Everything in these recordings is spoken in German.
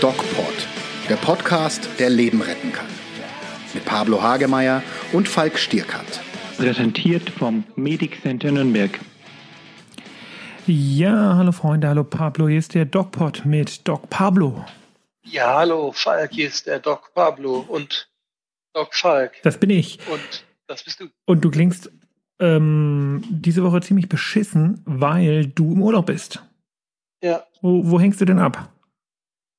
DocPod, der Podcast, der Leben retten kann. Mit Pablo Hagemeier und Falk Stierkant. Präsentiert vom Medic Center Nürnberg. Ja, hallo Freunde, hallo Pablo, hier ist der DocPod mit Doc Pablo. Ja, hallo Falk, hier ist der Doc Pablo und Doc Falk. Das bin ich. Und das bist du. Und du klingst ähm, diese Woche ziemlich beschissen, weil du im Urlaub bist. Ja. Wo, wo hängst du denn ab?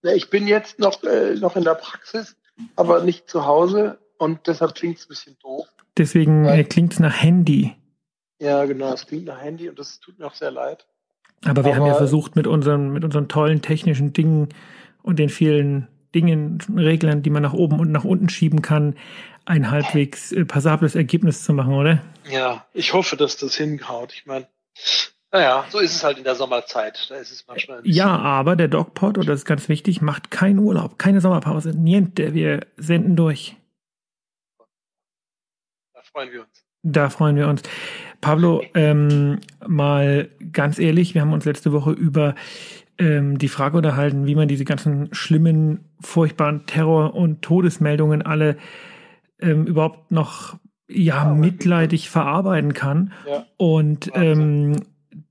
Ja, ich bin jetzt noch, äh, noch in der Praxis, aber nicht zu Hause und deshalb klingt es ein bisschen doof. Deswegen äh, klingt es nach Handy. Ja, genau, es klingt nach Handy und das tut mir auch sehr leid. Aber wir haben ja Aber- versucht, mit unseren, mit unseren tollen technischen Dingen und den vielen Dingen, Reglern, die man nach oben und nach unten schieben kann, ein halbwegs äh, passables Ergebnis zu machen, oder? Ja, ich hoffe, dass das hinhaut. Ich meine, naja, so ist es halt in der Sommerzeit. Da ist es manchmal Ja, aber der DocPod, und das ist ganz wichtig, macht keinen Urlaub, keine Sommerpause, niente. Wir senden durch. Da freuen wir uns. Da freuen wir uns. Pablo, ähm, mal ganz ehrlich, wir haben uns letzte Woche über ähm, die Frage unterhalten, wie man diese ganzen schlimmen, furchtbaren Terror- und Todesmeldungen alle ähm, überhaupt noch ja mitleidig verarbeiten kann. Ja. Und ähm,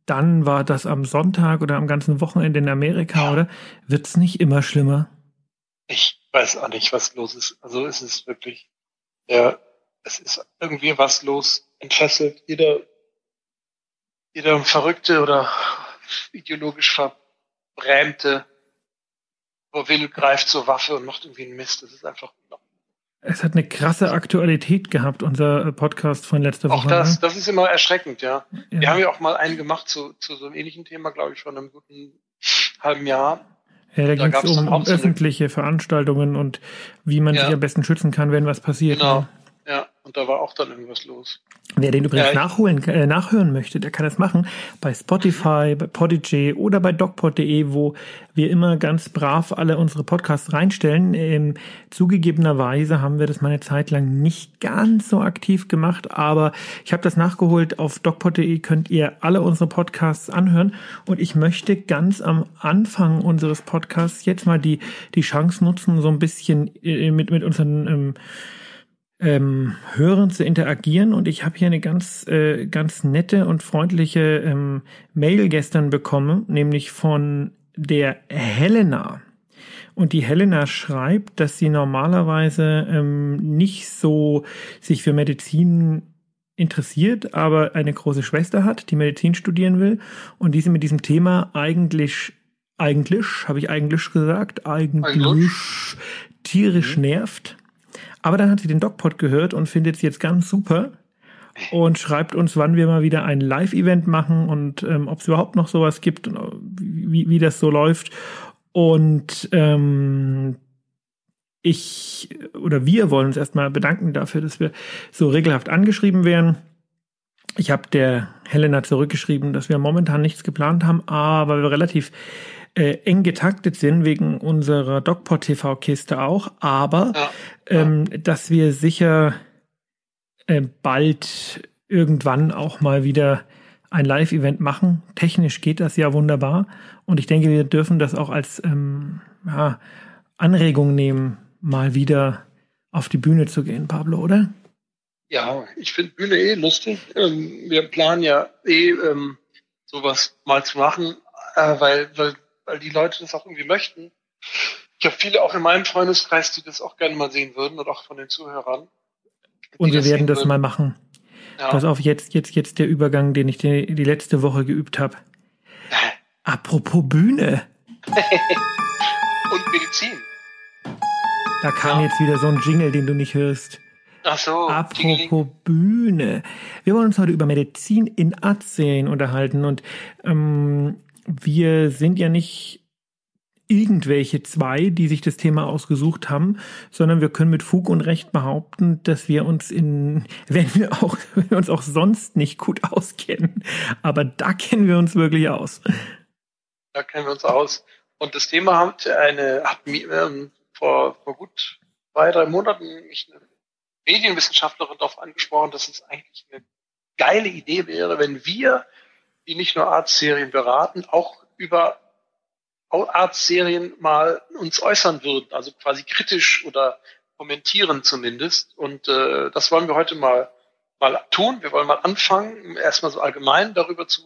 dann war das am Sonntag oder am ganzen Wochenende in Amerika, Ja. oder? Wird's nicht immer schlimmer? Ich weiß auch nicht, was los ist. Also es ist wirklich, ja, es ist irgendwie was los, entfesselt. Jeder, jeder Verrückte oder ideologisch verbrämte, wo will, greift zur Waffe und macht irgendwie einen Mist. Das ist einfach, Es hat eine krasse Aktualität gehabt, unser äh, Podcast von letzter auch Woche. das, ne? das ist immer erschreckend, ja. Ja. Wir haben ja auch mal einen gemacht zu, zu so einem ähnlichen Thema, glaube ich, vor einem guten halben Jahr. Ja, da Da ging es um, auch um öffentliche Veranstaltungen und wie man Ja. sich am besten schützen kann, wenn was passiert. Genau. Ne? Ja, und da war auch dann irgendwas los. Wer den übrigens Ja, nachholen, äh, nachhören möchte, der kann das machen bei Spotify, bei Podigy oder bei docpod.de, wo wir immer ganz brav alle unsere Podcasts reinstellen. Ähm, zugegebenerweise haben wir das mal eine Zeit lang nicht ganz so aktiv gemacht, aber ich habe das nachgeholt. Auf docpod.de könnt ihr alle unsere Podcasts anhören und ich möchte ganz am Anfang unseres Podcasts jetzt mal die, die Chance nutzen, so ein bisschen äh, mit, mit unseren ähm, ähm, Hörern zu interagieren. Und ich habe hier eine ganz, äh, ganz nette und freundliche ähm, Mail gestern bekommen, nämlich von der Helena. Und die Helena schreibt, dass sie normalerweise ähm, nicht so sich für Medizin interessiert, aber eine große Schwester hat, die Medizin studieren will und die sie mit diesem Thema eigentlich, eigentlich, habe ich eigentlich gesagt, eigentlich Eigentlich. tierisch nervt. Aber dann hat sie den DocPod gehört und findet es jetzt ganz super und schreibt uns, wann wir mal wieder ein Live-Event machen und ähm, ob es überhaupt noch sowas gibt und äh, wie, wie das so läuft. Und ähm, ich oder wir wollen uns erstmal bedanken dafür, dass wir so regelhaft angeschrieben werden. Ich habe der Helena zurückgeschrieben, dass wir momentan nichts geplant haben, aber wir relativ äh, eng getaktet sind wegen unserer DocPod TV-Kiste auch, aber Ja. ähm, dass wir sicher äh, bald irgendwann auch mal wieder ein Live-Event machen. Technisch geht das ja wunderbar und ich denke, wir dürfen das auch als ähm, ja, Anregung nehmen, mal wieder auf die Bühne zu gehen, Pablo, oder? Ja, ich finde Bühne eh lustig. Ähm, wir planen ja eh ähm, sowas mal zu machen, äh, weil, weil, weil die Leute das auch irgendwie möchten. Ich habe viele auch in meinem Freundeskreis, die das auch gerne mal sehen würden und auch von den Zuhörern. Und wir werden sehen das würden. mal machen. Ja. Pass auf, jetzt, jetzt, jetzt der Übergang, den ich die, die letzte Woche geübt habe. Apropos Bühne, Und Medizin. da kam Ja. jetzt wieder so ein Jingle, den du nicht hörst. Ach so. Apropos Bühne. Wir wollen uns heute über Medizin in Arztserien unterhalten und ähm, wir sind ja nicht irgendwelche zwei, die sich das Thema ausgesucht haben, sondern wir können mit Fug und Recht behaupten, dass wir uns in, wenn wir auch, wenn wir uns auch sonst nicht gut auskennen, aber da kennen wir uns wirklich aus. Da kennen wir uns aus. Und das Thema hat eine, hat mir ähm, vor, vor gut zwei, drei Monaten mich eine Medienwissenschaftlerin darauf angesprochen, dass es eigentlich eine geile Idee wäre, wenn wir, die nicht nur Arztserien beraten, auch über Arztserien mal uns äußern würden, also quasi kritisch oder kommentieren zumindest. Und äh, das wollen wir heute mal mal tun. Wir wollen mal anfangen, erstmal so allgemein darüber zu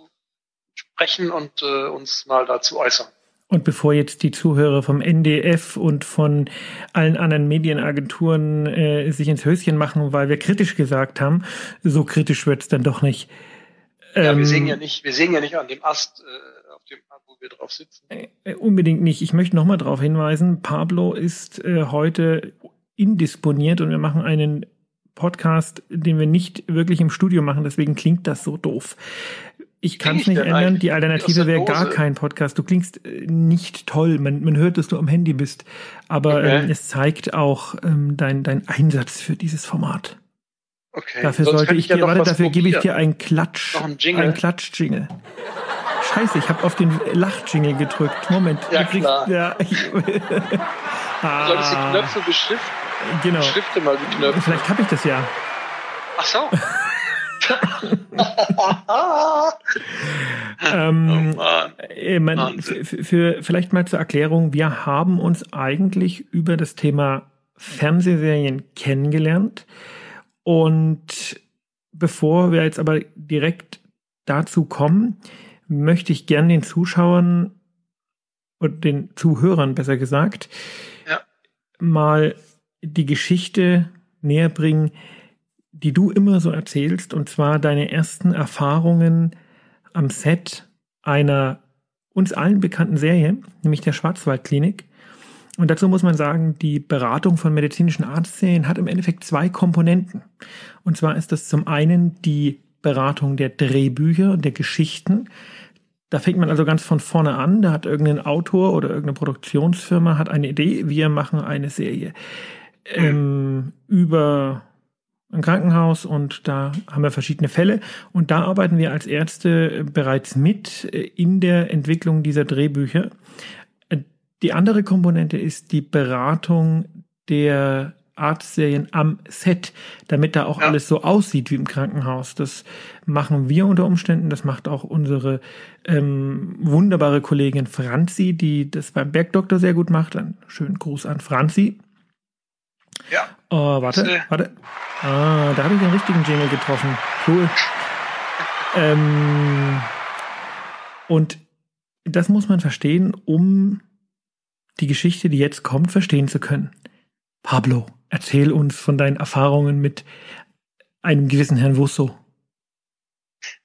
sprechen und äh, uns mal dazu äußern. Und bevor jetzt die Zuhörer vom NDF und von allen anderen Medienagenturen äh, sich ins Höschen machen, weil wir kritisch gesagt haben, so kritisch wird es dann doch nicht. Ähm, wir sehen ja nicht, wir sehen ja nicht an dem Ast, äh, auf dem, wo wir drauf sitzen. Äh, unbedingt nicht. Ich möchte nochmal darauf hinweisen, Pablo ist äh, heute indisponiert und wir machen einen Podcast, den wir nicht wirklich im Studio machen, deswegen klingt das so doof. Ich kann es nicht ändern. Die Alternative wäre gar kein Podcast. Du klingst äh, nicht toll. Man, man hört, dass du am Handy bist. Aber okay. ähm, es zeigt auch ähm, dein, dein Einsatz für dieses Format. Okay. Dafür Sonst sollte ich, dir, ja warte, dafür gebe ich dir einen Klatsch. Noch ein Jingle. Ein Klatsch-Jingle. Scheiße, ich habe auf den Lach-Jingle gedrückt. Moment. Ja, kriegst, klar. Ja. ah. Du solltest die Knöpfe beschriften. Genau. Beschrifte mal die Knöpfe. Vielleicht habe ich das ja. Ach so. ähm, oh man, für, für, vielleicht mal zur Erklärung, wir haben uns eigentlich über das Thema Fernsehserien kennengelernt und bevor wir jetzt aber direkt dazu kommen, möchte ich gern den Zuschauern und den Zuhörern besser gesagt ja. mal die Geschichte näher bringen, die du immer so erzählst, und zwar deine ersten Erfahrungen am Set einer uns allen bekannten Serie, nämlich der Schwarzwaldklinik. Und dazu muss man sagen, die Beratung von medizinischen Arztserien hat im Endeffekt zwei Komponenten. Und zwar ist das zum einen die Beratung der Drehbücher und der Geschichten. Da fängt man also ganz von vorne an. Da hat irgendein Autor oder irgendeine Produktionsfirma hat eine Idee. Wir machen eine Serie ähm, über ein Krankenhaus und da haben wir verschiedene Fälle und da arbeiten wir als Ärzte bereits mit äh, in der Entwicklung dieser Drehbücher. Die andere Komponente ist die Beratung der Arztserien am Set, damit da auch ja. alles so aussieht wie im Krankenhaus. Das machen wir unter Umständen, das macht auch unsere ähm, wunderbare Kollegin Franzi, die das beim Bergdoktor sehr gut macht. Einen schönen Gruß an Franzi. Ja. Oh, warte, äh. warte. Ah, da habe ich den richtigen Jingle getroffen. Cool. ähm, und das muss man verstehen, um die Geschichte, die jetzt kommt, verstehen zu können. Pablo, erzähl uns von deinen Erfahrungen mit einem gewissen Herrn Wusso.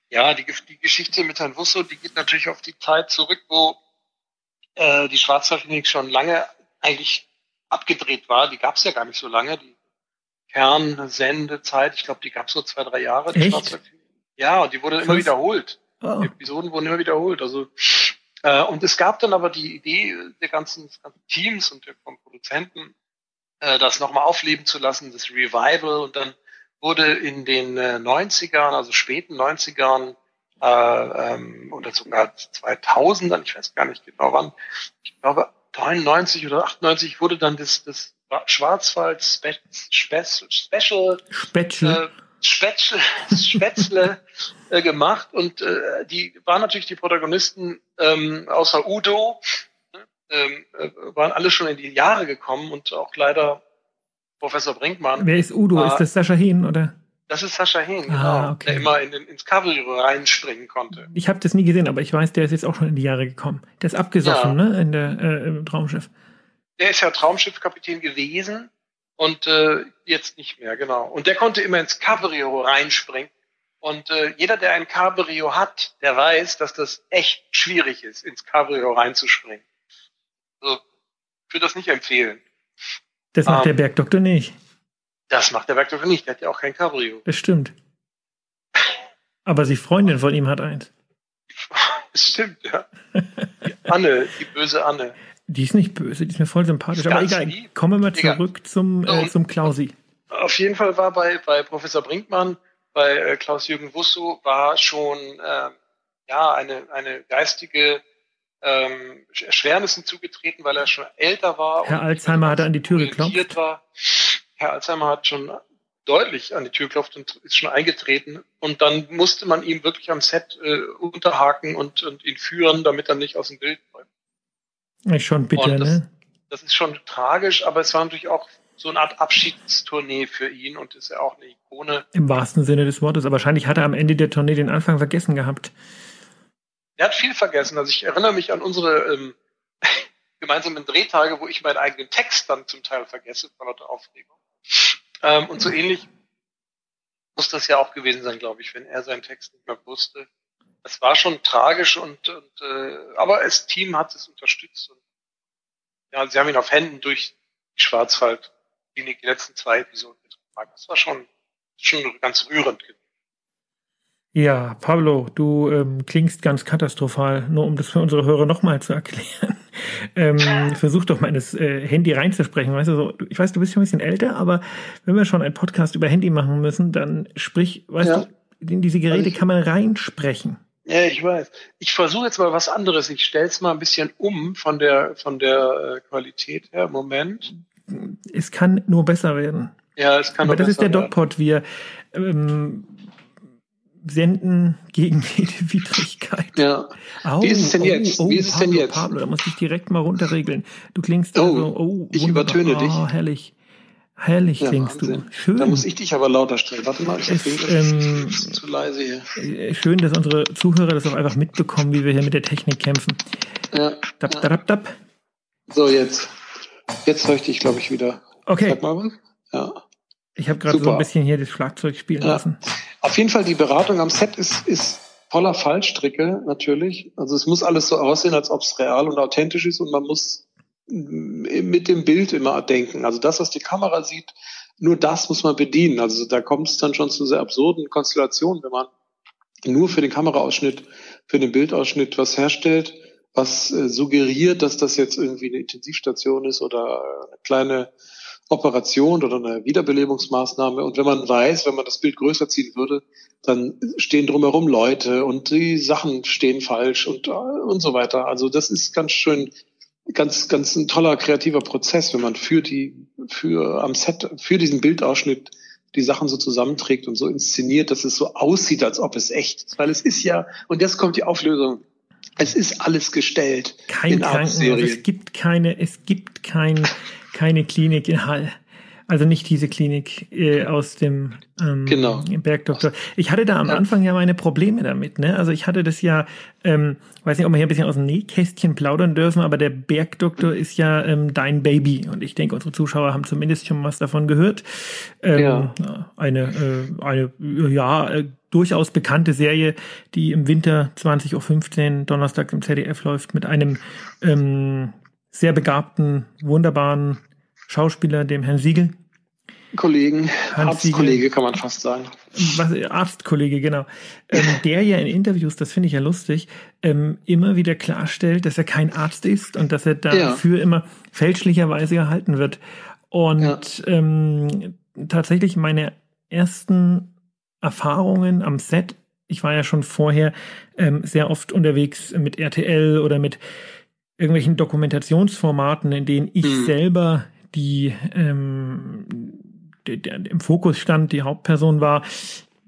Ja, die, die Geschichte mit Herrn Wusso, die geht natürlich auf die Zeit zurück, wo äh, die Schwarzwaldklinik schon lange eigentlich abgedreht war. Die gab es ja gar nicht so lange. Die Kernsendezeit, ich glaube, die gab es so zwei, drei Jahre. Echt? Ja, und die wurde immer wiederholt. Oh. Die Episoden wurden immer wiederholt. Also äh, und es gab dann aber die Idee der ganzen, des ganzen Teams und der vom Produzenten, äh, das nochmal aufleben zu lassen, das Revival. Und dann wurde in den äh, 90ern, also späten 90ern, äh, ähm, oder sogar 2000ern, ich weiß gar nicht genau wann, ich glaube 93 oder 98 wurde dann das, das Schwarzwald Spe Spe Special Special. Äh, Spätzle, Spätzle äh, gemacht und äh, die waren natürlich die Protagonisten ähm, außer Udo ähm, äh, waren alle schon in die Jahre gekommen und auch leider Professor Brinkmann. Wer ist Udo? Äh, ist das Sascha Hehn oder? Das ist Sascha Hehn, ah, genau, okay. der immer in den, ins Cavalry reinspringen konnte. Ich habe das nie gesehen, aber ich weiß, der ist jetzt auch schon in die Jahre gekommen. Der ist abgesoffen, ja. ne, in der äh, im Traumschiff. Der ist ja Traumschiffkapitän gewesen und äh, jetzt nicht mehr, genau. Und der konnte immer ins Cabrio reinspringen. Und äh, jeder, der ein Cabrio hat, der weiß, dass das echt schwierig ist, ins Cabrio reinzuspringen. Also, ich würde das nicht empfehlen. Das macht ähm, der Bergdoktor nicht. Das macht der Werkdoktor nicht, der hat ja auch kein Cabrio. Das stimmt. Aber die Freundin von ihm hat eins. Das stimmt, ja. Die Anne, die böse Anne. Die ist nicht böse, die ist mir voll sympathisch. Aber egal, lieb. kommen wir mal zurück zum, äh, zum Klausi. Auf jeden Fall war bei, bei Professor Brinkmann, bei äh, Klaus-Jürgen Wusso, war schon äh, ja, eine, eine geistige ähm, Erschwernissen zugetreten, weil er schon älter war. Herr Alzheimer hat an die Tür geklopft. War. Herr Alzheimer hat schon deutlich an die Tür klopft und ist schon eingetreten. Und dann musste man ihm wirklich am Set äh, unterhaken und, und ihn führen, damit er nicht aus dem Bild. Ist schon bitter, das, ne? Das ist schon tragisch, aber es war natürlich auch so eine Art Abschiedstournee für ihn und ist ja auch eine Ikone. Im wahrsten Sinne des Wortes. Aber wahrscheinlich hat er am Ende der Tournee den Anfang vergessen gehabt. Er hat viel vergessen. Also ich erinnere mich an unsere ähm, gemeinsamen Drehtage, wo ich meinen eigenen Text dann zum Teil vergesse, vor lauter Aufregung. Ähm, und so ähnlich muss das ja auch gewesen sein, glaube ich, wenn er seinen Text nicht mehr wusste. Es war schon tragisch und, und äh, aber das Team hat es unterstützt und ja, sie haben ihn auf Händen durch die Schwarzwaldklinik die letzten zwei Episoden getragen. Das war schon schon ganz rührend gewesen. Ja, Pablo, du ähm, klingst ganz katastrophal, nur um das für unsere Hörer nochmal zu erklären. ähm, versuch doch mal in das äh, Handy reinzusprechen. Weißt du, so, ich weiß, du bist schon ein bisschen älter, aber wenn wir schon einen Podcast über Handy machen müssen, dann sprich, weißt ja. du, in diese Geräte kann man reinsprechen. Ja, ich weiß. Ich versuche jetzt mal was anderes. Ich stelle es mal ein bisschen um von der von der äh, Qualität her. Moment. Es kann nur besser werden. Ja, es kann. Aber das ist der Dogpot. Wir ähm, senden gegen jede Widrigkeit. Ja. Oh, Wie ist es denn jetzt? Oh, Wie ist es Pablo, denn jetzt? Pablo, da muss ich direkt mal runterregeln. Du klingst Oh, also, oh, ich wunderbar. übertöne dich. Oh, herrlich. Herrlich Ja, klingst Wahnsinn. du. Schön. Da muss ich dich aber lauter stellen. Warte mal, ich das ähm, zu leise hier. Äh, Schön, dass unsere Zuhörer das auch einfach mitbekommen, wie wir hier mit der Technik kämpfen. Ja. Dab, dab, dab. So, jetzt. Jetzt höre ich dich, glaube ich, wieder. Okay, Sag mal was. Ja. ich habe gerade so ein bisschen hier das Schlagzeug spielen Ja. lassen. Auf jeden Fall, die Beratung am Set ist, ist voller Fallstricke, natürlich. Also es muss alles so aussehen, als ob es real und authentisch ist und man muss mit dem Bild immer denken. Also das, was die Kamera sieht, nur das muss man bedienen. Also da kommt es dann schon zu sehr absurden Konstellationen, wenn man nur für den Kameraausschnitt, für den Bildausschnitt was herstellt, was äh, suggeriert, dass das jetzt irgendwie eine Intensivstation ist oder eine kleine Operation oder eine Wiederbelebungsmaßnahme. Und wenn man weiß, wenn man das Bild größer ziehen würde, dann stehen drumherum Leute und die Sachen stehen falsch und, äh, und so weiter. Also das ist ganz schön, ganz, ganz ein toller kreativer Prozess, wenn man für die, für am Set, für diesen Bildausschnitt die Sachen so zusammenträgt und so inszeniert, dass es so aussieht, als ob es echt ist. Weil es ist ja, und jetzt kommt die Auflösung. Es ist alles gestellt Kein in Krankenhaus, es gibt keine, es gibt kein, keine Klinik in Hall. Also nicht diese Klinik äh, aus dem ähm, Genau. Bergdoktor. Ich hatte da am Ja. Anfang ja meine Probleme damit. Ne? Also ich hatte das ja, ähm, weiß nicht, ob wir hier ein bisschen aus dem Nähkästchen plaudern dürfen, aber der Bergdoktor ist ja ähm, dein Baby. Und ich denke, unsere Zuschauer haben zumindest schon was davon gehört. Ähm, Ja. Eine, äh, eine ja, äh, durchaus bekannte Serie, die im Winter 20.15 Uhr Donnerstag im ZDF läuft, mit einem ähm, sehr begabten, wunderbaren Schauspieler, dem Herrn Siegel. Kollegen, Arztkollege kann man fast sagen. was, Arztkollege, genau, ähm, der ja in Interviews, das finde ich ja lustig, ähm, immer wieder klarstellt, dass er kein Arzt ist und dass er dafür immer fälschlicherweise gehalten wird. Und ähm, tatsächlich meine ersten Erfahrungen am Set, ich war ja schon vorher ähm, sehr oft unterwegs mit RTL oder mit irgendwelchen Dokumentationsformaten, in denen ich Mhm. selber die ähm, der, der im Fokus stand, die Hauptperson war.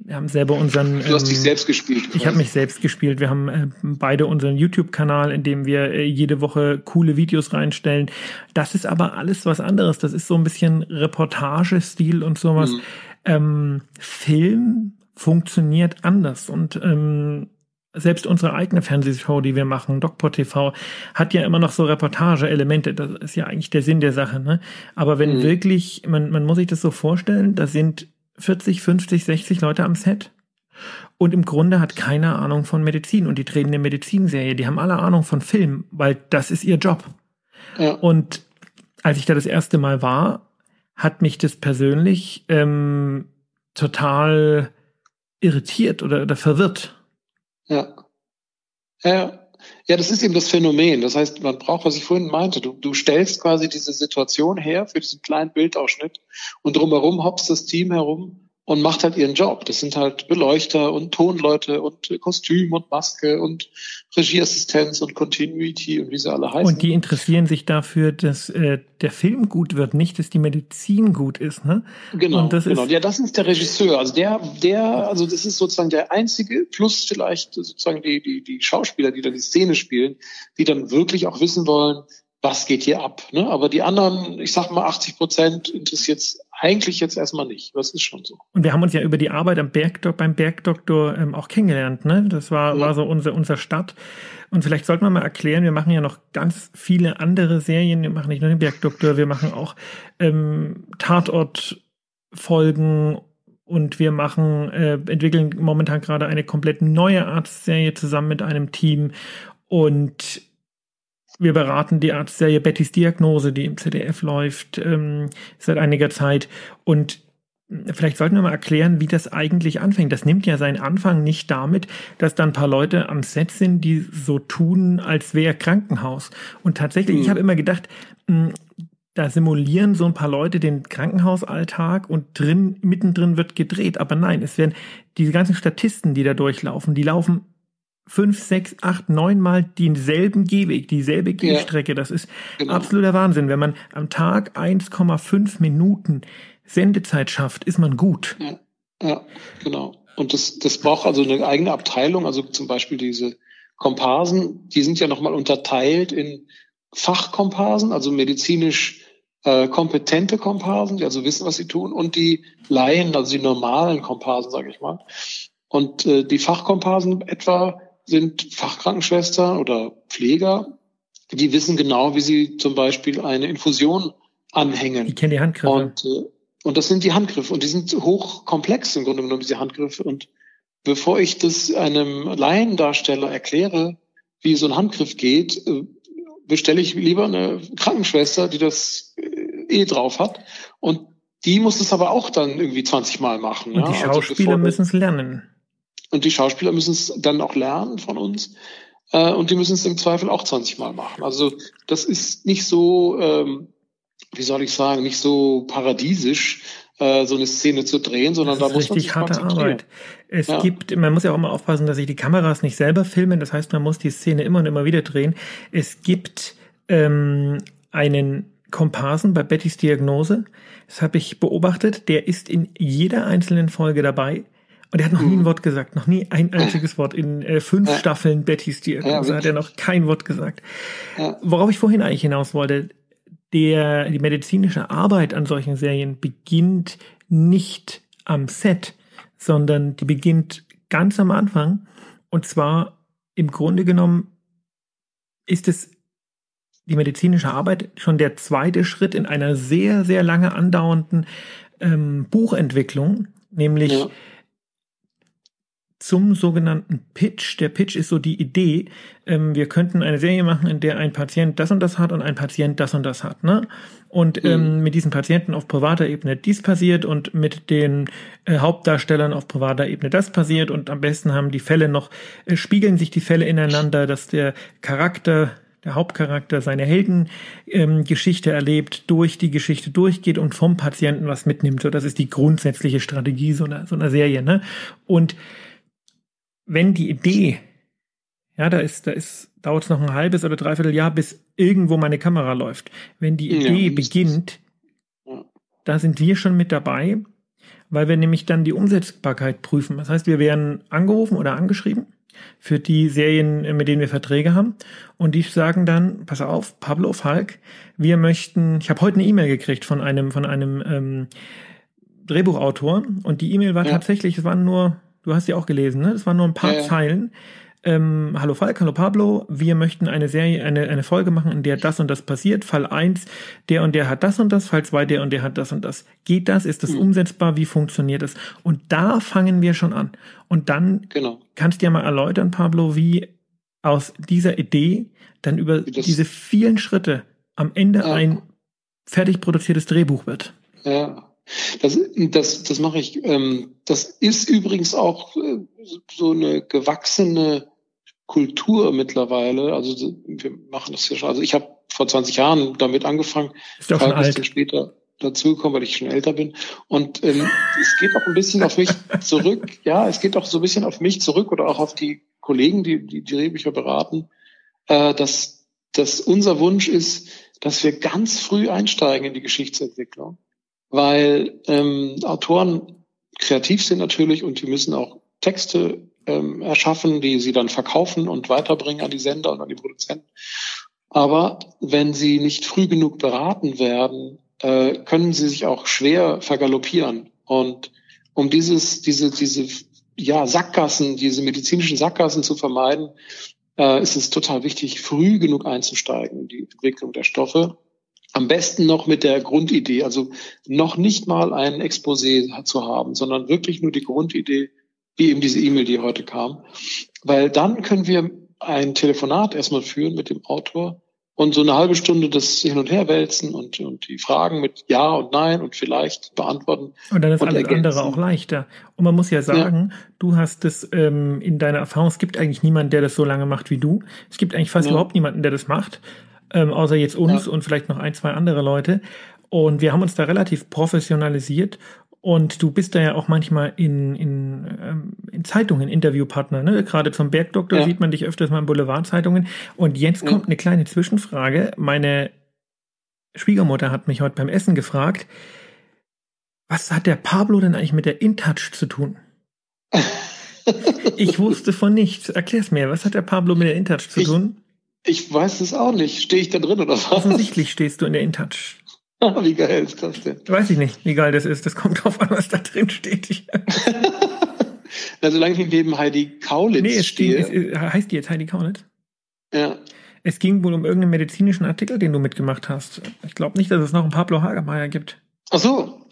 Wir haben selber unseren. Du hast dich ähm, selbst gespielt. ich habe mich selbst gespielt. Wir haben äh, beide unseren YouTube-Kanal, in dem wir äh, jede Woche coole Videos reinstellen. Das ist aber alles was anderes. Das ist so ein bisschen Reportagestil und sowas. Mhm. Ähm, Film funktioniert anders und ähm, selbst unsere eigene Fernsehshow, die wir machen, DocPort TV, hat ja immer noch so Reportage-Elemente. Das ist ja eigentlich der Sinn der Sache. Ne? Aber wenn Mhm. wirklich, man, man muss sich das so vorstellen, da sind 40, 50, 60 Leute am Set. Und im Grunde hat keiner Ahnung von Medizin. Und die drehen eine Medizinserie. Die haben alle Ahnung von Film, weil das ist ihr Job. Ja. Und als ich da das erste Mal war, hat mich das persönlich ähm, total irritiert oder, oder verwirrt. Ja. Ja, ja, das ist eben das Phänomen. Das heißt, man braucht, was ich vorhin meinte, du, du stellst quasi diese Situation her für diesen kleinen Bildausschnitt und drumherum hoppst das Team herum und macht halt ihren Job. Das sind halt Beleuchter und Tonleute und Kostüm und Maske und Regieassistenz und Continuity und wie sie alle heißen. Und die interessieren sich dafür, dass äh, der Film gut wird, nicht, dass die Medizin gut ist. Ne? Genau, und das genau. Ja, das ist der Regisseur. Also der, der, also das ist sozusagen der einzige, plus vielleicht sozusagen die, die, die Schauspieler, die dann die Szene spielen, die dann wirklich auch wissen wollen, was geht hier ab. Ne? Aber die anderen, ich sag mal 80 Prozent, interessiert eigentlich jetzt erstmal nicht. Das ist schon so. Und wir haben uns ja über die Arbeit am Bergdok beim Bergdoktor ähm, auch kennengelernt. Ne? Das war, ja. war so unser, unser Start. Und vielleicht sollten wir mal erklären, wir machen ja noch ganz viele andere Serien. Wir machen nicht nur den Bergdoktor, wir machen auch ähm, Tatort-Folgen und wir machen, äh, entwickeln momentan gerade eine komplett neue Arztserie zusammen mit einem Team. Und wir beraten die Arztserie Bettys Diagnose, die im ZDF läuft ähm, seit einiger Zeit. Und vielleicht sollten wir mal erklären, wie das eigentlich anfängt. Das nimmt ja seinen Anfang nicht damit, dass dann ein paar Leute am Set sind, die so tun, als wäre Krankenhaus. Und tatsächlich, mhm. ich habe immer gedacht, mh, da simulieren so ein paar Leute den Krankenhausalltag und drin, mittendrin wird gedreht. Aber nein, es werden diese ganzen Statisten, die da durchlaufen, die laufen fünf, sechs, acht, neun Mal denselben Gehweg, dieselbe Gehstrecke. Das ist genau. absoluter Wahnsinn. Wenn man am Tag 1,5 Minuten Sendezeit schafft, ist man gut. Ja, ja genau. Und das, das braucht also eine eigene Abteilung, also zum Beispiel diese Komparsen, die sind ja nochmal unterteilt in Fachkomparsen, also medizinisch äh, kompetente Komparsen, die also wissen, was sie tun, und die Laien, also die normalen Komparsen, sage ich mal. Und äh, die Fachkomparsen etwa sind Fachkrankenschwestern oder Pfleger, die wissen genau, wie sie zum Beispiel eine Infusion anhängen. Die kennen die Handgriffe. Und, äh, und das sind die Handgriffe. Und die sind hochkomplex im Grunde genommen, diese Handgriffe. Und bevor ich das einem Laiendarsteller erkläre, wie so ein Handgriff geht, äh, bestelle ich lieber eine Krankenschwester, die das äh, eh drauf hat. Und die muss es aber auch dann irgendwie 20 Mal machen. Und ja? die also Schauspieler also müssen es lernen. Und die Schauspieler müssen es dann auch lernen von uns. Äh, und die müssen es im Zweifel auch 20 Mal machen. Also das ist nicht so, ähm, wie soll ich sagen, nicht so paradiesisch, äh, so eine Szene zu drehen, sondern da muss man sich harte Arbeit. Es ja. gibt, man muss ja auch mal aufpassen, dass sich die Kameras nicht selber filmen. Das heißt, man muss die Szene immer und immer wieder drehen. Es gibt ähm, einen Komparsen bei Bettys Diagnose. Das habe ich beobachtet. Der ist in jeder einzelnen Folge dabei. Und er hat noch nie ein mhm. Wort gesagt, noch nie ein einziges Wort. In äh, fünf ja. Staffeln Bettys Diagnose ja, hat er noch kein Wort gesagt. Ja. Worauf ich vorhin eigentlich hinaus wollte, der, die medizinische Arbeit an solchen Serien beginnt nicht am Set, sondern die beginnt ganz am Anfang. Und zwar im Grunde genommen ist es die medizinische Arbeit schon der zweite Schritt in einer sehr, sehr lange andauernden ähm, Buchentwicklung, nämlich ja zum sogenannten Pitch. Der Pitch ist so die Idee, ähm, wir könnten eine Serie machen, in der ein Patient das und das hat und ein Patient das und das hat. Ne? Und mhm. ähm, mit diesen Patienten auf privater Ebene dies passiert und mit den äh, Hauptdarstellern auf privater Ebene das passiert und am besten haben die Fälle noch, äh, spiegeln sich die Fälle ineinander, dass der Charakter der Hauptcharakter seine Heldengeschichte ähm, erlebt, durch die Geschichte durchgeht und vom Patienten was mitnimmt. So, das ist die grundsätzliche Strategie so einer, so einer Serie. Ne? Und wenn die Idee, ja, da ist, da ist, dauert es noch ein halbes oder dreiviertel Jahr, bis irgendwo meine Kamera läuft. Wenn die Idee ja, beginnt, da sind wir schon mit dabei, weil wir nämlich dann die Umsetzbarkeit prüfen. Das heißt, wir werden angerufen oder angeschrieben für die Serien, mit denen wir Verträge haben. Und die sagen dann, pass auf, Pablo Falk, wir möchten, ich habe heute eine E-Mail gekriegt von einem, von einem ähm, Drehbuchautor und die E-Mail war ja. tatsächlich, es waren nur Du hast sie auch gelesen, ne? Das waren nur ein paar ja, Zeilen. Ähm, hallo Falk, hallo Pablo, wir möchten eine Serie, eine, eine Folge machen, in der das und das passiert. Fall 1, der und der hat das und das, Fall 2, der und der hat das und das. Geht das? Ist das mhm. umsetzbar? Wie funktioniert das? Und da fangen wir schon an. Und dann genau. kannst du ja mal erläutern, Pablo, wie aus dieser Idee dann über diese vielen Schritte am Ende ja. ein fertig produziertes Drehbuch wird. Ja, das, das, das mache ich. Ähm, das ist übrigens auch äh, so eine gewachsene Kultur mittlerweile. Also wir machen das ja schon. Also ich habe vor 20 Jahren damit angefangen. Ist ja schon alt. später. dazugekommen, weil ich schon älter bin. Und ähm, es geht auch ein bisschen auf mich zurück. Ja, es geht auch so ein bisschen auf mich zurück oder auch auf die Kollegen, die die, die Drehbücher beraten, äh, dass, dass unser Wunsch ist, dass wir ganz früh einsteigen in die Geschichtsentwicklung, weil ähm, Autoren kreativ sind natürlich und die müssen auch Texte ähm, erschaffen, die sie dann verkaufen und weiterbringen an die Sender und an die Produzenten. Aber wenn sie nicht früh genug beraten werden, äh, können sie sich auch schwer vergaloppieren. Und um dieses, diese, diese ja, Sackgassen, diese medizinischen Sackgassen zu vermeiden, äh, ist es total wichtig, früh genug einzusteigen in die Entwicklung der Stoffe. Am besten noch mit der Grundidee, also noch nicht mal ein Exposé zu haben, sondern wirklich nur die Grundidee, wie eben diese E-Mail, die heute kam. Weil dann können wir ein Telefonat erstmal führen mit dem Autor und so eine halbe Stunde das hin und her wälzen und, und die Fragen mit Ja und Nein und vielleicht beantworten. Und dann ist alles ergänzen. andere auch leichter. Und man muss ja sagen, ja. du hast es ähm, in deiner Erfahrung, es gibt eigentlich niemanden, der das so lange macht wie du. Es gibt eigentlich fast ja. überhaupt niemanden, der das macht, ähm, außer jetzt uns ja. und vielleicht noch ein, zwei andere Leute. Und wir haben uns da relativ professionalisiert und du bist da ja auch manchmal in, in, ähm, in Zeitungen Interviewpartner. Ne? Gerade zum Bergdoktor ja. sieht man dich öfters mal in Boulevardzeitungen. Und jetzt kommt eine kleine Zwischenfrage. Meine Schwiegermutter hat mich heute beim Essen gefragt, was hat der Pablo denn eigentlich mit der InTouch zu tun? ich wusste von nichts. Erklär's mir, was hat der Pablo mit der InTouch zu tun? Ich, weiß es auch nicht. Stehe ich da drin oder was? Offensichtlich stehst du in der InTouch. wie geil ist das denn? Weiß ich nicht, wie geil das ist. Das kommt drauf an, was da drin steht. Na, solange ich neben Heidi Kaulitz nee, es stehe. Steht, es, heißt die jetzt Heidi Kaulitz? Ja. Es ging wohl um irgendeinen medizinischen Artikel, den du mitgemacht hast. Ich glaube nicht, dass es noch einen Pablo Hagemeyer gibt. Ach so.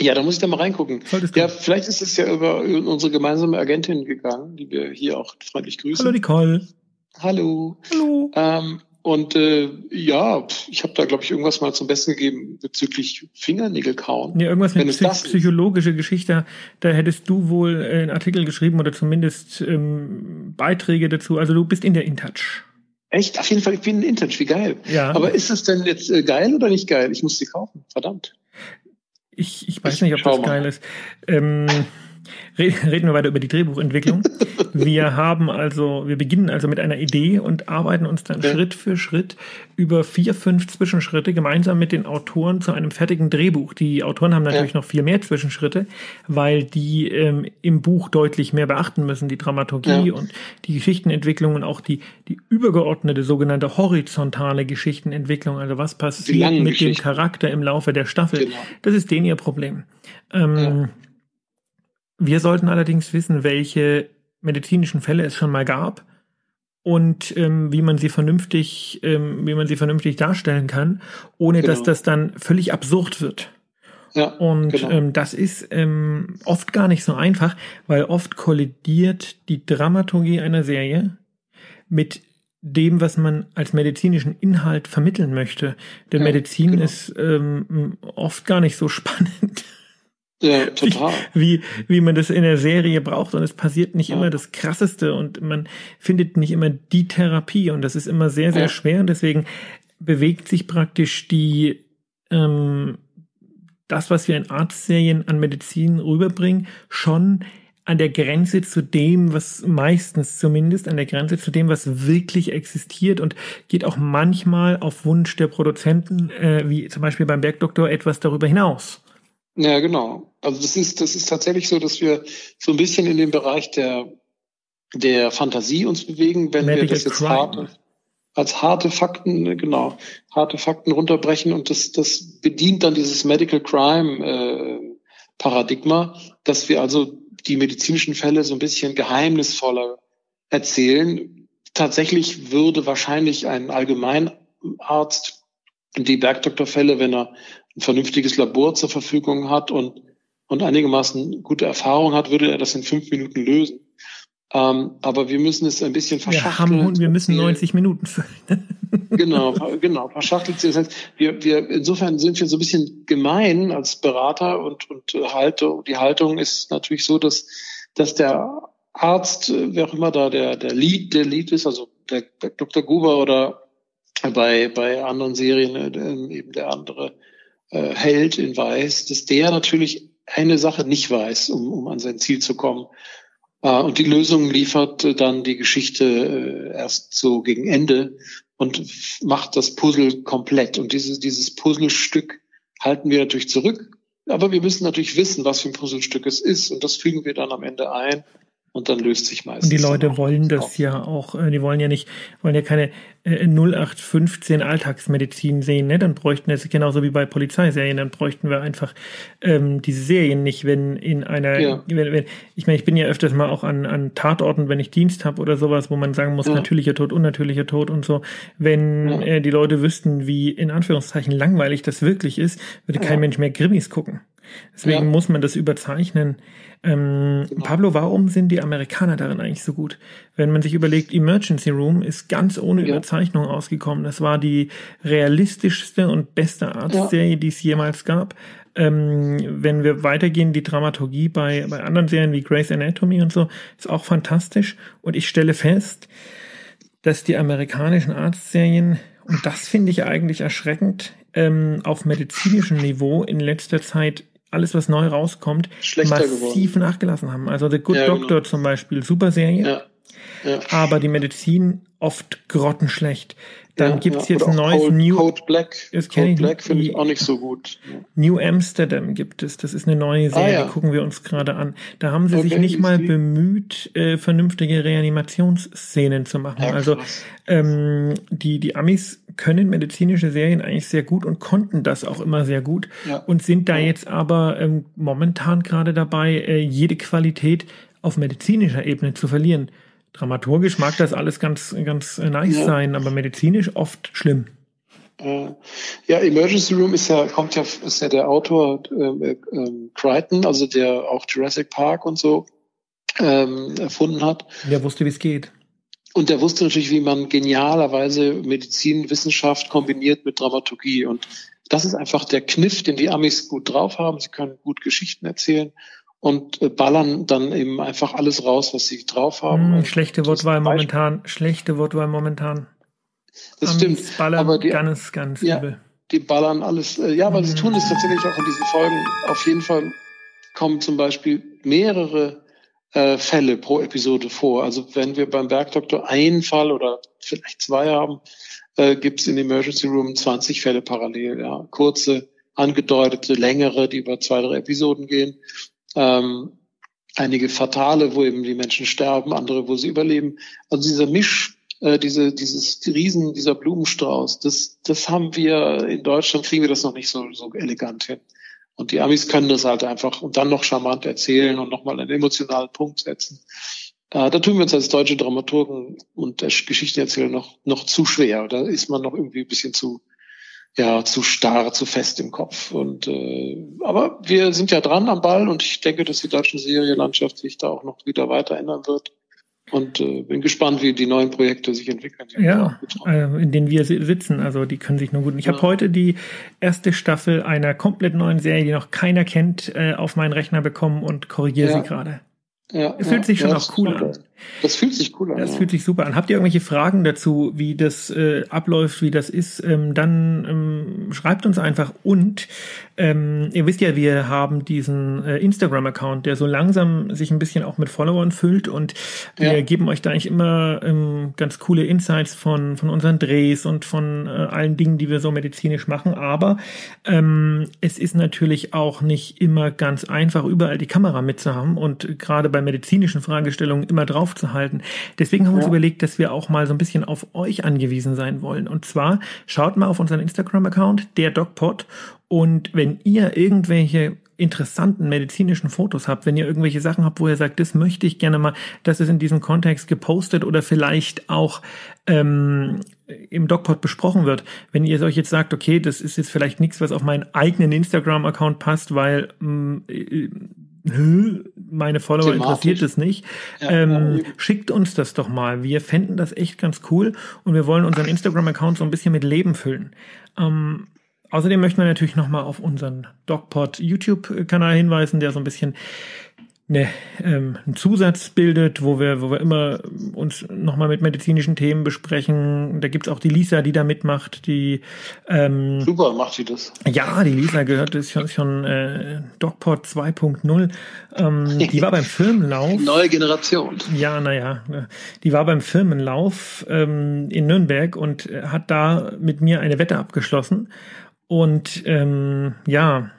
Ja, da muss ich da mal reingucken. Solltest ja, vielleicht ist es ja über unsere gemeinsame Agentin gegangen, die wir hier auch freundlich grüßen. Hallo Nicole. Hallo. Hallo. Ähm, und äh, ja, ich habe da, glaube ich, irgendwas mal zum Besten gegeben bezüglich Fingernägel kauen. Ja, irgendwas mit Psych psychologische Geschichte. Da hättest du wohl äh, einen Artikel geschrieben oder zumindest ähm, Beiträge dazu. Also du bist in der InTouch. Echt? Auf jeden Fall, ich bin in InTouch, wie geil. Ja. Aber ist es denn jetzt äh, geil oder nicht geil? Ich muss sie kaufen, verdammt. Ich, ich weiß ich nicht, ob das mal. geil ist. Ähm, Reden wir weiter über die Drehbuchentwicklung. Wir haben also, wir beginnen also mit einer Idee und arbeiten uns dann ja. Schritt für Schritt über vier, fünf Zwischenschritte gemeinsam mit den Autoren zu einem fertigen Drehbuch. Die Autoren haben natürlich ja. noch viel mehr Zwischenschritte, weil die ähm, im Buch deutlich mehr beachten müssen, die Dramaturgie ja. und die Geschichtenentwicklung und auch die, die übergeordnete sogenannte horizontale Geschichtenentwicklung. Also was passiert mit dem Charakter im Laufe der Staffel. Genau. Das ist denen ihr Problem. Ähm, wir sollten allerdings wissen, welche medizinischen Fälle es schon mal gab und ähm, wie man sie vernünftig, ähm, wie man sie vernünftig darstellen kann, ohne genau. dass das dann völlig absurd wird. Ja, und genau. ähm, das ist ähm, oft gar nicht so einfach, weil oft kollidiert die Dramaturgie einer Serie mit dem, was man als medizinischen Inhalt vermitteln möchte. Denn ja, Medizin genau. ist ähm, oft gar nicht so spannend. Ja, total. Wie, wie man das in der Serie braucht und es passiert nicht ja. immer das Krasseste und man findet nicht immer die Therapie und das ist immer sehr, sehr ja. schwer und deswegen bewegt sich praktisch die, ähm, das, was wir in Arztserien an Medizin rüberbringen, schon an der Grenze zu dem, was meistens zumindest an der Grenze zu dem, was wirklich existiert und geht auch manchmal auf Wunsch der Produzenten, äh, wie zum Beispiel beim Bergdoktor, etwas darüber hinaus. Ja, genau. Also das ist, das ist tatsächlich so, dass wir so ein bisschen in dem Bereich der, der Fantasie uns bewegen, wenn Medical wir das jetzt harte, als harte Fakten, genau, harte Fakten runterbrechen und das, das bedient dann dieses Medical Crime äh, Paradigma, dass wir also die medizinischen Fälle so ein bisschen geheimnisvoller erzählen. Tatsächlich würde wahrscheinlich ein Allgemeinarzt die Bergdoktorfälle, wenn er ein vernünftiges Labor zur Verfügung hat und, und einigermaßen gute Erfahrung hat, würde er das in fünf Minuten lösen. Ähm, aber wir müssen es ein bisschen verschachteln. Wir, haben, wir müssen 90 Minuten füllen. genau, genau, verschachtelt. Das heißt, wir, wir, insofern sind wir so ein bisschen gemein als Berater und, und Haltung. Die Haltung ist natürlich so, dass, dass der Arzt, wer auch immer da der, der Lead, der Lead ist, also der, der Dr. Guber oder bei, bei anderen Serien äh, eben der andere äh, Held in Weiß, dass der natürlich eine Sache nicht weiß, um, um an sein Ziel zu kommen. Äh, und die Lösung liefert äh, dann die Geschichte äh, erst so gegen Ende und macht das Puzzle komplett. Und dieses, dieses Puzzlestück halten wir natürlich zurück. Aber wir müssen natürlich wissen, was für ein Puzzlestück es ist. Und das fügen wir dann am Ende ein und dann löst sich meistens. Und die Leute wollen das auf. ja auch, äh, die wollen ja nicht, wollen ja keine äh, 0815 Alltagsmedizin sehen, ne? Dann bräuchten wir es genauso wie bei Polizeiserien, dann bräuchten wir einfach ähm, diese Serien nicht, wenn in einer, ja. wenn, wenn, ich meine, ich bin ja öfters mal auch an, an Tatorten, wenn ich Dienst habe oder sowas, wo man sagen muss, ja. natürlicher Tod, unnatürlicher Tod und so. Wenn ja. äh, die Leute wüssten, wie in Anführungszeichen langweilig das wirklich ist, würde kein Mensch mehr Grimmis gucken. Deswegen muss man das überzeichnen. Ähm, genau. Pablo, warum sind die Amerikaner darin eigentlich so gut? Wenn man sich überlegt, Emergency Room ist ganz ohne ja. Überzeichnung ausgekommen. Das war die realistischste und beste Arztserie, ja. die es jemals gab. Ähm, wenn wir weitergehen, die Dramaturgie bei, bei anderen Serien wie Grey's Anatomy und so ist auch fantastisch. Und ich stelle fest, dass die amerikanischen Arztserien, und das finde ich eigentlich erschreckend, ähm, auf medizinischem Niveau in letzter Zeit alles, was neu rauskommt, Schlechter massiv geworden. nachgelassen haben. Also The Good ja, Doctor genau. zum Beispiel, super Serie. Ja. Ja. Aber die Medizin oft grottenschlecht. Dann ja, gibt's ja. jetzt ein neues Code, New Code Black. Das Code Black finde ich auch nicht so gut. New Amsterdam gibt es. Das ist eine neue ah, Serie, ah, ja. die gucken wir uns gerade an. Da haben sie okay, sich nicht mal bemüht, äh, vernünftige Reanimationsszenen zu machen. also ähm, die die Amis können medizinische Serien eigentlich sehr gut und konnten das auch immer sehr gut und sind da jetzt aber ähm, momentan gerade dabei, äh, jede Qualität auf medizinischer Ebene zu verlieren. Dramaturgisch mag das alles ganz, ganz nice ja. sein, aber medizinisch oft schlimm. Ja, Emergency Room ist ja, kommt ja, ist ja der Autor äh, äh, Crichton, also der auch Jurassic Park und so ähm, erfunden hat. Der wusste, wie es geht. Und der wusste natürlich, wie man genialerweise Medizin, Wissenschaft kombiniert mit Dramaturgie. Und das ist einfach der Kniff, den die Amis gut drauf haben. Sie können gut Geschichten erzählen und äh, ballern dann eben einfach alles raus, was sie drauf haben. Hm, schlechte Wortwahl momentan, schlechte Wortwahl momentan. Das Am stimmt. Ballern aber die, ganz, ganz ja, übel. Die ballern alles. Äh, ja, aber hm. sie tun es tatsächlich auch in diesen Folgen. Auf jeden Fall kommen zum Beispiel mehrere äh, Fälle pro Episode vor. Also wenn wir beim Bergdoktor einen Fall oder vielleicht zwei haben, äh, gibt es in Emergency Room 20 Fälle parallel. Ja, kurze, angedeutete, längere, die über zwei, drei Episoden gehen ähm, einige fatale, wo eben die Menschen sterben, andere, wo sie überleben. Also dieser Misch, äh, diese, dieses Riesen, dieser Blumenstrauß, das, das haben wir in Deutschland kriegen wir das noch nicht so, so elegant hin. Und die Amis können das halt einfach und dann noch charmant erzählen und nochmal einen emotionalen Punkt setzen. Äh, da tun wir uns als deutsche Dramaturgen und Geschichtenerzähler noch, noch zu schwer. Da ist man noch irgendwie ein bisschen zu, ja zu starr, zu fest im Kopf. Und äh, aber wir sind ja dran am Ball und ich denke, dass die deutsche Serienlandschaft sich da auch noch wieder weiter ändern wird. Und äh, bin gespannt, wie die neuen Projekte sich entwickeln. Ja, äh, in denen wir sitzen. Also die können sich nur gut. Ich ja. habe heute die erste Staffel einer komplett neuen Serie, die noch keiner kennt, äh, auf meinen Rechner bekommen und korrigiere ja. sie gerade. Ja, es fühlt ja, sich schon auch cool an. Das fühlt sich cool an. Das ja. fühlt sich super an. Habt ihr irgendwelche Fragen dazu, wie das äh, abläuft, wie das ist? Ähm, dann ähm, schreibt uns einfach. Und ähm, ihr wisst ja, wir haben diesen äh, Instagram-Account, der so langsam sich ein bisschen auch mit Followern füllt. Und wir ja. geben euch da eigentlich immer ähm, ganz coole Insights von, von unseren Drehs und von äh, allen Dingen, die wir so medizinisch machen. Aber ähm, es ist natürlich auch nicht immer ganz einfach, überall die Kamera mitzuhaben und gerade bei medizinischen Fragestellungen immer drauf aufzuhalten. Deswegen haben wir ja. uns überlegt, dass wir auch mal so ein bisschen auf euch angewiesen sein wollen. Und zwar schaut mal auf unseren Instagram-Account, der DocPod. Und wenn ihr irgendwelche interessanten medizinischen Fotos habt, wenn ihr irgendwelche Sachen habt, wo ihr sagt, das möchte ich gerne mal, dass es in diesem Kontext gepostet oder vielleicht auch ähm, im DocPod besprochen wird. Wenn ihr euch jetzt sagt, okay, das ist jetzt vielleicht nichts, was auf meinen eigenen Instagram-Account passt, weil mh, mm, meine Follower Thematisch. interessiert es nicht. Ja, ähm, ja. Schickt uns das doch mal. Wir fänden das echt ganz cool und wir wollen unseren Instagram-Account so ein bisschen mit Leben füllen. Ähm, außerdem möchten wir natürlich nochmal auf unseren DocPod YouTube-Kanal hinweisen, der so ein bisschen eine, ähm, einen Zusatz bildet, wo wir, wo wir immer uns nochmal mit medizinischen Themen besprechen. Da gibt's auch die Lisa, die da mitmacht, die ähm, Super, macht sie das. Ja, die Lisa gehört ist schon, schon äh, DocPod 2.0. Ähm, die war beim Firmenlauf. Neue Generation. Ja, naja. Die war beim Firmenlauf ähm, in Nürnberg und hat da mit mir eine Wette abgeschlossen. Und ähm, ja,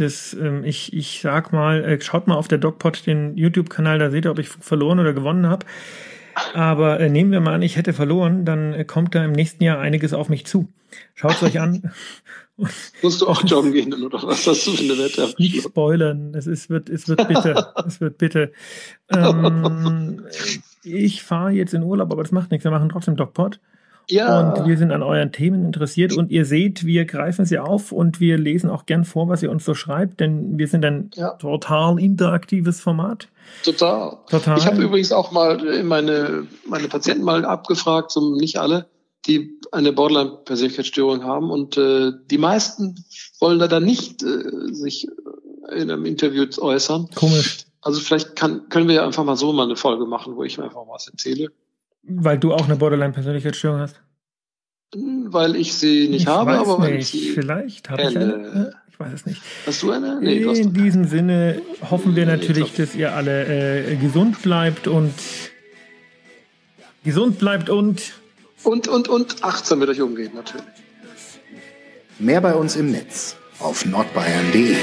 das, ähm, ich, ich sag mal, äh, schaut mal auf der DocPod den YouTube-Kanal, da seht ihr, ob ich verloren oder gewonnen habe. Aber äh, nehmen wir mal an, ich hätte verloren, dann äh, kommt da im nächsten Jahr einiges auf mich zu. Schaut es euch an. Musst du auch joggen gehen oder was hast du für eine Wette? Nicht spoilern, es ist, wird, es wird bitte. es wird bitte. Ähm, ich fahre jetzt in Urlaub, aber das macht nichts. Wir machen trotzdem DocPod. Ja. Und wir sind an euren Themen interessiert und ihr seht, wir greifen sie auf und wir lesen auch gern vor, was ihr uns so schreibt, denn wir sind ein ja. total interaktives Format. Total. Total. Ich habe übrigens auch mal meine, meine Patienten mal abgefragt, so nicht alle, die eine Borderline-Persönlichkeitsstörung haben und äh, die meisten wollen da dann nicht äh, sich in einem Interview äußern. Komisch. Also vielleicht kann, können wir ja einfach mal so mal eine Folge machen, wo ich einfach was erzähle. Weil du auch eine Borderline-Persönlichkeitsstörung hast? Weil ich sie nicht ich habe, weiß aber nicht. Vielleicht habe ich eine. Ich weiß es nicht. Hast du eine? Nee, du In diesem Sinne hoffen wir natürlich, dass ihr alle äh, gesund bleibt und gesund bleibt und und und und achtsam mit euch umgeht natürlich. Mehr bei uns im Netz auf nordbayern.de.